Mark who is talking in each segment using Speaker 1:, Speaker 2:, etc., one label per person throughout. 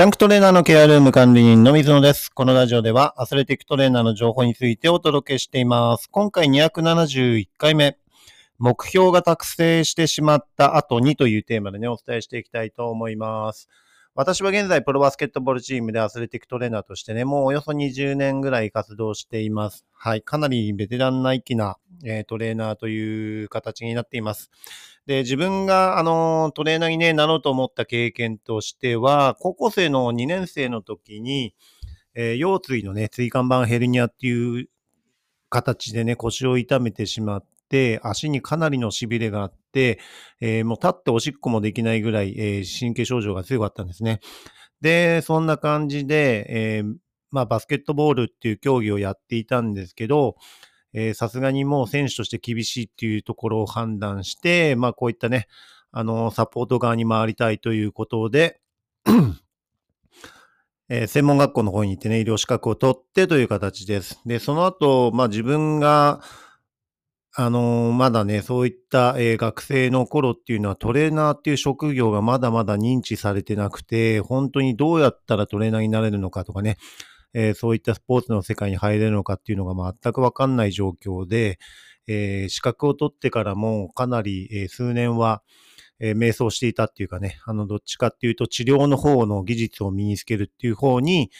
Speaker 1: ジャンクトレーナーのケアルーム管理人の水野です。このラジオではアスレティックトレーナーの情報についてお届けしています。今回271回目、目標が達成してしまった後にというテーマでね、お伝えしていきたいと思います。私は現在プロバスケットボールチームでアスレティックトレーナーとしてね、もうおよそ20年ぐらい活動しています。はい、かなりベテランな域な、え、トレーナーという形になっています。で、自分が、あの、トレーナーにね、なろうと思った経験としては、高校生の2年生の時に、えー、腰椎のね、椎間板ヘルニアっていう形でね、腰を痛めてしまって、足にかなりの痺れがあって、えー、もう立っておしっこもできないぐらい、えー、神経症状が強かったんですね。で、そんな感じで、え、まあ、バスケットボールっていう競技をやっていたんですけど、さすがにもう選手として厳しいっていうところを判断して、まあこういったね、あの、サポート側に回りたいということでえー、専門学校の方に行ってね、医療資格を取ってという形です。で、その後、まあ自分が、あのー、まだね、そういった、えー、学生の頃っていうのはトレーナーっていう職業がまだまだ認知されてなくて、本当にどうやったらトレーナーになれるのかとかね、えー、そういったスポーツの世界に入れるのかっていうのが全くわかんない状況で、えー、資格を取ってからもかなり、えー、数年は、えー、瞑想していたっていうかね、あの、どっちかっていうと治療の方の技術を身につけるっていう方に、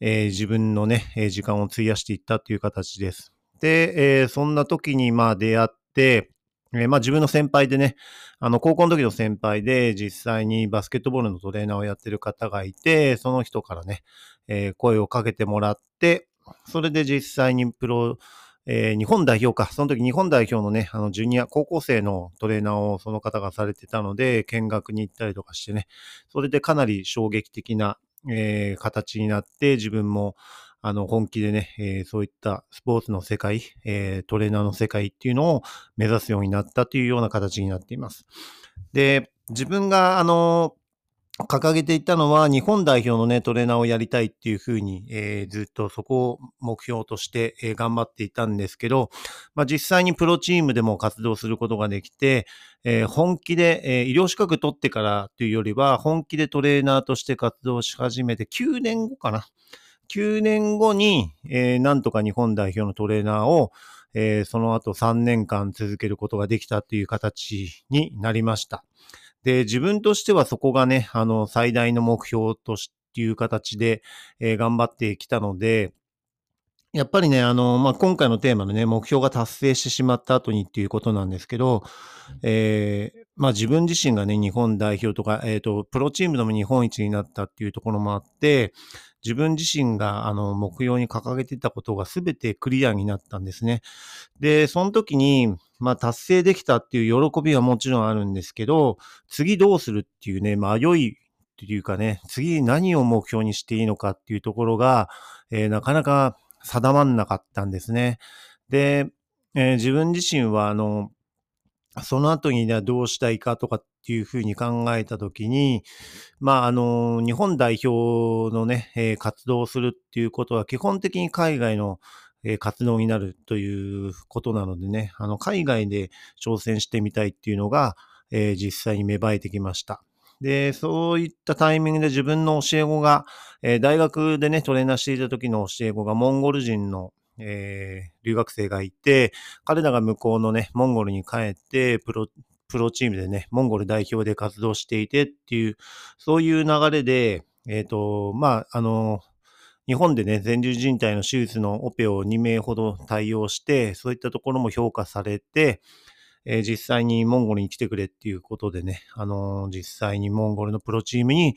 Speaker 1: えー、自分のね、えー、時間を費やしていったっていう形です。で、えー、そんな時にまあ出会って、えー、まあ自分の先輩でね、あの、高校の時の先輩で実際にバスケットボールのトレーナーをやってる方がいて、その人からね、えー、声をかけてもらって、それで実際にプロ、えー、日本代表か、その時日本代表のね、あの、ジュニア、高校生のトレーナーをその方がされてたので、見学に行ったりとかしてね、それでかなり衝撃的な、えー、形になって、自分も、あの、本気でね、えー、そういったスポーツの世界、えー、トレーナーの世界っていうのを目指すようになったというような形になっています。で、自分が、あの、掲げていたのは、日本代表のね、トレーナーをやりたいっていうふうに、えー、ずっとそこを目標として、えー、頑張っていたんですけど、まあ、実際にプロチームでも活動することができて、えー、本気で、え医療資格取ってからというよりは、本気でトレーナーとして活動し始めて9年後かな。9年後に、えなんとか日本代表のトレーナーを、えその後3年間続けることができたという形になりました。で、自分としてはそこがね、あの、最大の目標としていう形で、えー、頑張ってきたので、やっぱりね、あの、まあ、今回のテーマのね、目標が達成してしまった後にっていうことなんですけど、えー、まあ、自分自身がね、日本代表とか、えっ、ー、と、プロチームでも日本一になったっていうところもあって、自分自身が、あの、目標に掲げてたことが全てクリアになったんですね。で、その時に、まあ、達成できたっていう喜びはもちろんあるんですけど、次どうするっていうね、迷いっていうかね、次何を目標にしていいのかっていうところが、えー、なかなか定まんなかったんですね。で、えー、自分自身は、あの、その後にねどうしたいかとかっていうふうに考えたときに、まあ、あの、日本代表のね、えー、活動をするっていうことは基本的に海外のえ活動になるということなのでね、あの、海外で挑戦してみたいっていうのが、えー、実際に芽生えてきました。で、そういったタイミングで自分の教え子が、えー、大学でね、トレーナーしていた時の教え子がモンゴル人の、えー、留学生がいて、彼らが向こうのね、モンゴルに帰って、プロ、プロチームでね、モンゴル代表で活動していてっていう、そういう流れで、えっ、ー、と、まあ、あの、日本でね、前十字靭帯の手術のオペを2名ほど対応して、そういったところも評価されて、えー、実際にモンゴルに来てくれっていうことでね、あのー、実際にモンゴルのプロチームに、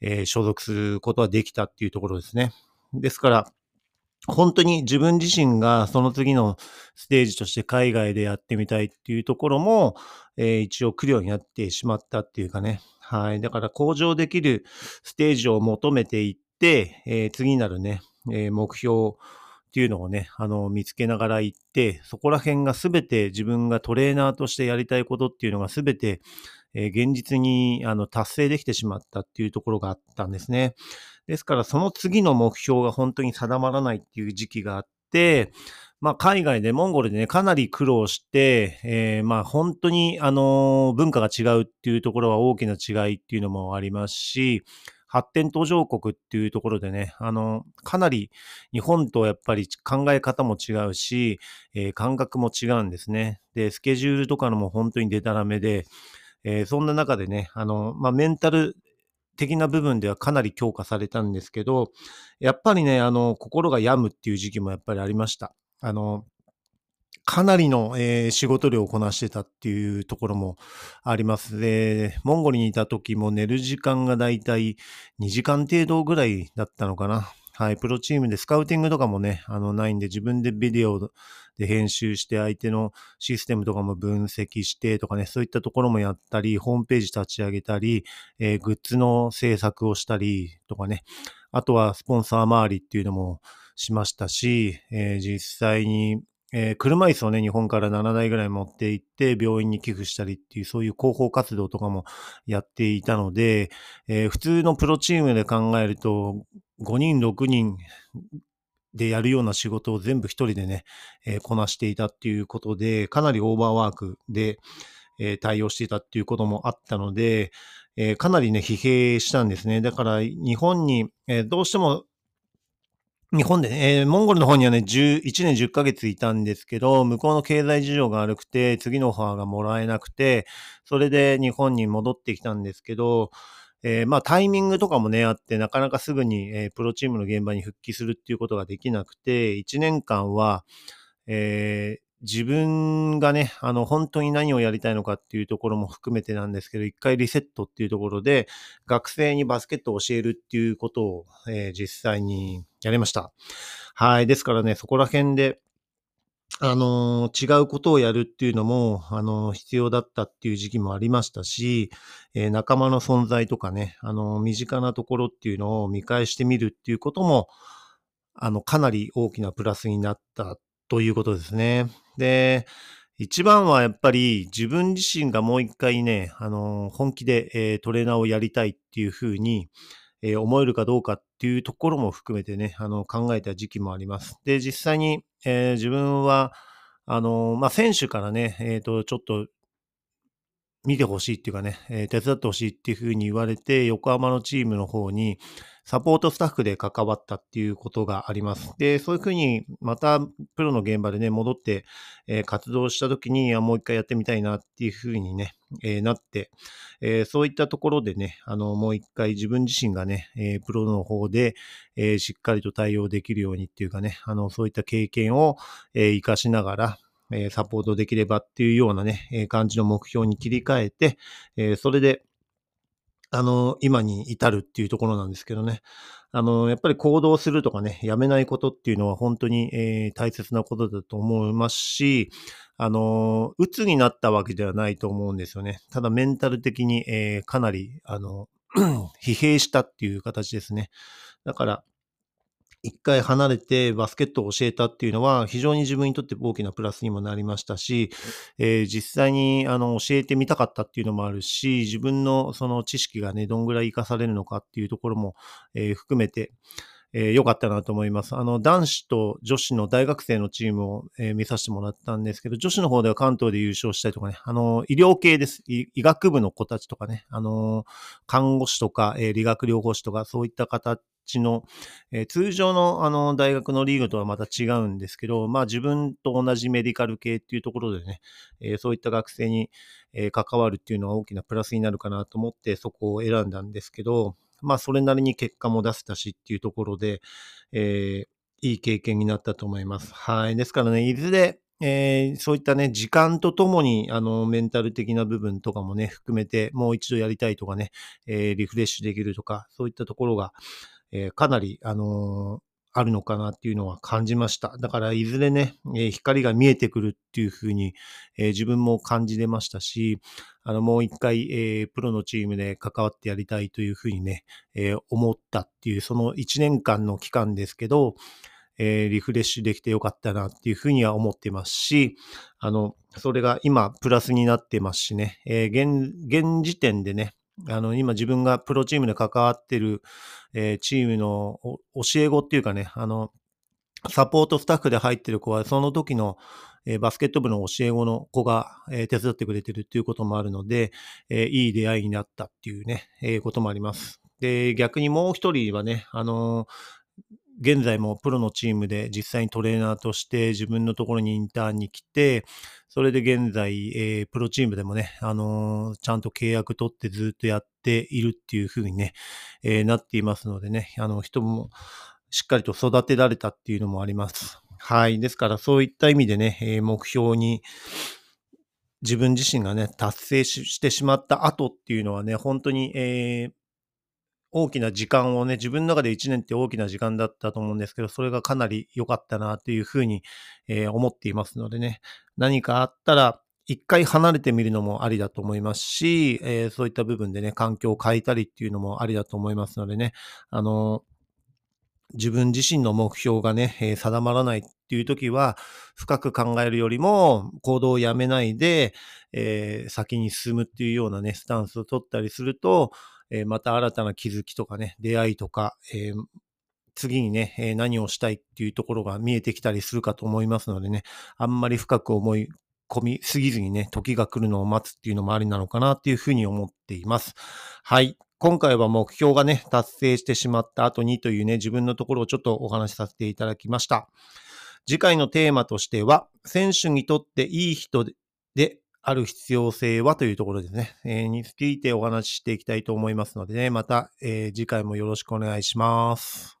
Speaker 1: えー、所属することができたっていうところですね。ですから、本当に自分自身がその次のステージとして海外でやってみたいっていうところも、えー、一応来るようになってしまったっていうかね。はい。だから向上できるステージを求めていって、えー、次なるね、えー、目標っていうのをね、あの、見つけながら行って、そこら辺がすべて自分がトレーナーとしてやりたいことっていうのがすべて、えー、現実にあの達成できてしまったっていうところがあったんですね。ですから、その次の目標が本当に定まらないっていう時期があって、まあ、海外で、モンゴルでね、かなり苦労して、えー、まあ、本当に、あの、文化が違うっていうところは大きな違いっていうのもありますし、発展途上国っていうところでね、あの、かなり日本とやっぱり考え方も違うし、えー、感覚も違うんですね。で、スケジュールとかのも本当にデタラメで、えー、そんな中でね、あの、まあ、メンタル的な部分ではかなり強化されたんですけど、やっぱりね、あの、心が病むっていう時期もやっぱりありました。あの、かなりの、えー、仕事量をこなしてたっていうところもあります。で、モンゴルにいた時も寝る時間がだいたい2時間程度ぐらいだったのかな。はい、プロチームでスカウティングとかもね、あの、ないんで、自分でビデオで編集して相手のシステムとかも分析してとかね、そういったところもやったり、ホームページ立ち上げたり、えー、グッズの制作をしたりとかね、あとはスポンサー周りっていうのもしましたし、えー、実際にえー、車椅子をね、日本から7台ぐらい持って行って、病院に寄付したりっていう、そういう広報活動とかもやっていたので、えー、普通のプロチームで考えると、5人、6人でやるような仕事を全部一人でね、えー、こなしていたっていうことで、かなりオーバーワークで、え、対応していたっていうこともあったので、え、かなりね、疲弊したんですね。だから日本に、えどうしても日本で、えー、モンゴルの方にはね、11年10ヶ月いたんですけど、向こうの経済事情が悪くて、次のオファーがもらえなくて、それで日本に戻ってきたんですけど、えー、まあタイミングとかもね、あって、なかなかすぐに、えー、プロチームの現場に復帰するっていうことができなくて、1年間は、え、自分がね、あの、本当に何をやりたいのかっていうところも含めてなんですけど、一回リセットっていうところで、学生にバスケットを教えるっていうことを、え、実際にやりました。はい。ですからね、そこら辺で、あの、違うことをやるっていうのも、あの、必要だったっていう時期もありましたし、えー、仲間の存在とかね、あの身近なところっていうのを見返してみるっていうことも、あの、かなり大きなプラスになったということですね。で、一番はやっぱり自分自身がもう一回ね、あの、本気で、えー、トレーナーをやりたいっていうふうに、え、思えるかどうかっていうところも含めてね、あの、考えた時期もあります。で、実際に、え、自分は、あの、まあ、選手からね、えっ、と、ちょっと見てほしいっていうかね、え、手伝ってほしいっていうふうに言われて、横浜のチームの方にサポートスタッフで関わったっていうことがあります。で、そういうふうにまたプロの現場でね、戻って、えー、活動した時にもう一回やってみたいなっていうふうにね、えー、なって、えそういったところでね、あの、もう一回自分自身がね、えプロの方で、えしっかりと対応できるようにっていうかね、あの、そういった経験を、え活かしながら、えサポートできればっていうようなね、え感じの目標に切り替えて、えそれで、あの、今に至るっていうところなんですけどね。あの、やっぱり行動するとかね、やめないことっていうのは本当に、えー、大切なことだと思いますし、あの、鬱になったわけではないと思うんですよね。ただメンタル的に、えー、かなり、あの、疲弊したっていう形ですね。だから、一回離れてバスケットを教えたっていうのは非常に自分にとって大きなプラスにもなりましたし、えー、実際にあの教えてみたかったっていうのもあるし、自分のその知識がね、どんぐらい活かされるのかっていうところも、えー、含めて、えー、良かったなと思います。あの、男子と女子の大学生のチームを、えー、見させてもらったんですけど、女子の方では関東で優勝したりとかね、あの、医療系です。医学部の子たちとかね、あの、看護師とか、えー、理学療法士とか、そういった方ちの、えー、通常のあの大学のリーグとはまた違うんですけど、まあ自分と同じメディカル系っていうところでね、えー、そういった学生に、えー、関わるっていうのは大きなプラスになるかなと思ってそこを選んだんですけど、まあそれなりに結果も出せたしっていうところで、えいい経験になったと思います。はい。ですからね、いずれ、えー、そういったね、時間とともに、あの、メンタル的な部分とかもね、含めて、もう一度やりたいとかね、えー、リフレッシュできるとか、そういったところが、えー、かなり、あのー、あるのかなっていうのは感じました。だからいずれね、え、光が見えてくるっていうふうに、え、自分も感じれましたし、あの、もう一回、え、プロのチームで関わってやりたいというふうにね、え思ったっていう、その1年間の期間ですけど、えリフレッシュできてよかったなっていうふうには思ってますし、あの、それが今プラスになってますしね、え現、現時点でね、あの、今自分がプロチームで関わってる、えー、チームの教え子っていうかね、あの、サポートスタッフで入ってる子は、その時の、えー、バスケット部の教え子の子が、えー、手伝ってくれてるっていうこともあるので、えいい出会いになったっていうね、えこともあります。で、逆にもう一人はね、あの、現在もプロのチームで実際にトレーナーとして自分のところにインターンに来て、それで現在、えー、プロチームでもね、あのー、ちゃんと契約取ってずっとやっているっていう風にね、えー、なっていますのでね、あの人もしっかりと育てられたっていうのもあります。はい。ですからそういった意味でね、え目標に自分自身がね、達成してしまった後っていうのはね、本当に、えー、大きな時間をね、自分の中で1年って大きな時間だったと思うんですけど、それがかなり良かったなっていうふうに、えー、思っていますのでね、何かあったら、一回離れてみるのもありだと思いますし、えー、そういった部分でね、環境を変えたりっていうのもありだと思いますのでね、あの自分自身の目標がね、えー、定まらないっていう時は、深く考えるよりも行動をやめないで、えー、先に進むっていうようなね、スタンスを取ったりすると、えー、また新たな気づきとかね、出会いとか、え次にね、何をしたいっていうところが見えてきたりするかと思いますのでね、あんまり深く思い込みすぎずにね、時が来るのを待つっていうのもありなのかなっていうふうに思っています。はい。今回は目標がね、達成してしまった後にというね、自分のところをちょっとお話しさせていただきました。次回のテーマとしては、選手にとっていい人である必要性はというところですね、えー、についてお話ししていきたいと思いますのでね、また、えー、次回もよろしくお願いします。